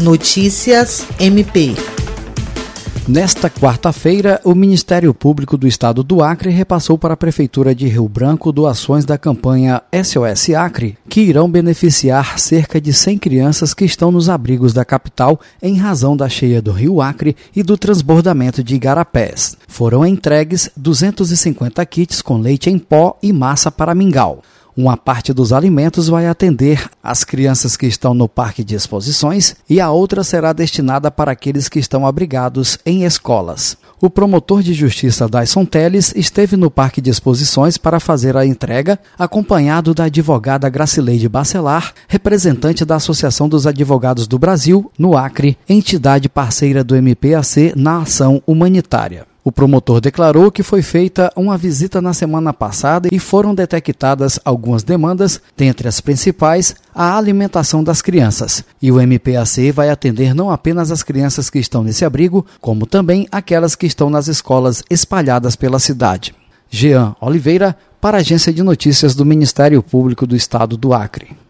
Notícias MP. Nesta quarta-feira, o Ministério Público do Estado do Acre repassou para a Prefeitura de Rio Branco doações da campanha SOS Acre, que irão beneficiar cerca de 100 crianças que estão nos abrigos da capital em razão da cheia do Rio Acre e do transbordamento de igarapés. Foram entregues 250 kits com leite em pó e massa para mingau. Uma parte dos alimentos vai atender as crianças que estão no parque de exposições e a outra será destinada para aqueles que estão abrigados em escolas. O promotor de justiça Dyson Teles esteve no parque de exposições para fazer a entrega, acompanhado da advogada Gracileide Bacelar, representante da Associação dos Advogados do Brasil, no Acre, entidade parceira do MPAC na ação humanitária. O promotor declarou que foi feita uma visita na semana passada e foram detectadas algumas demandas, dentre as principais, a alimentação das crianças. E o MPAC vai atender não apenas as crianças que estão nesse abrigo, como também aquelas que estão nas escolas espalhadas pela cidade. Jean Oliveira, para a Agência de Notícias do Ministério Público do Estado do Acre.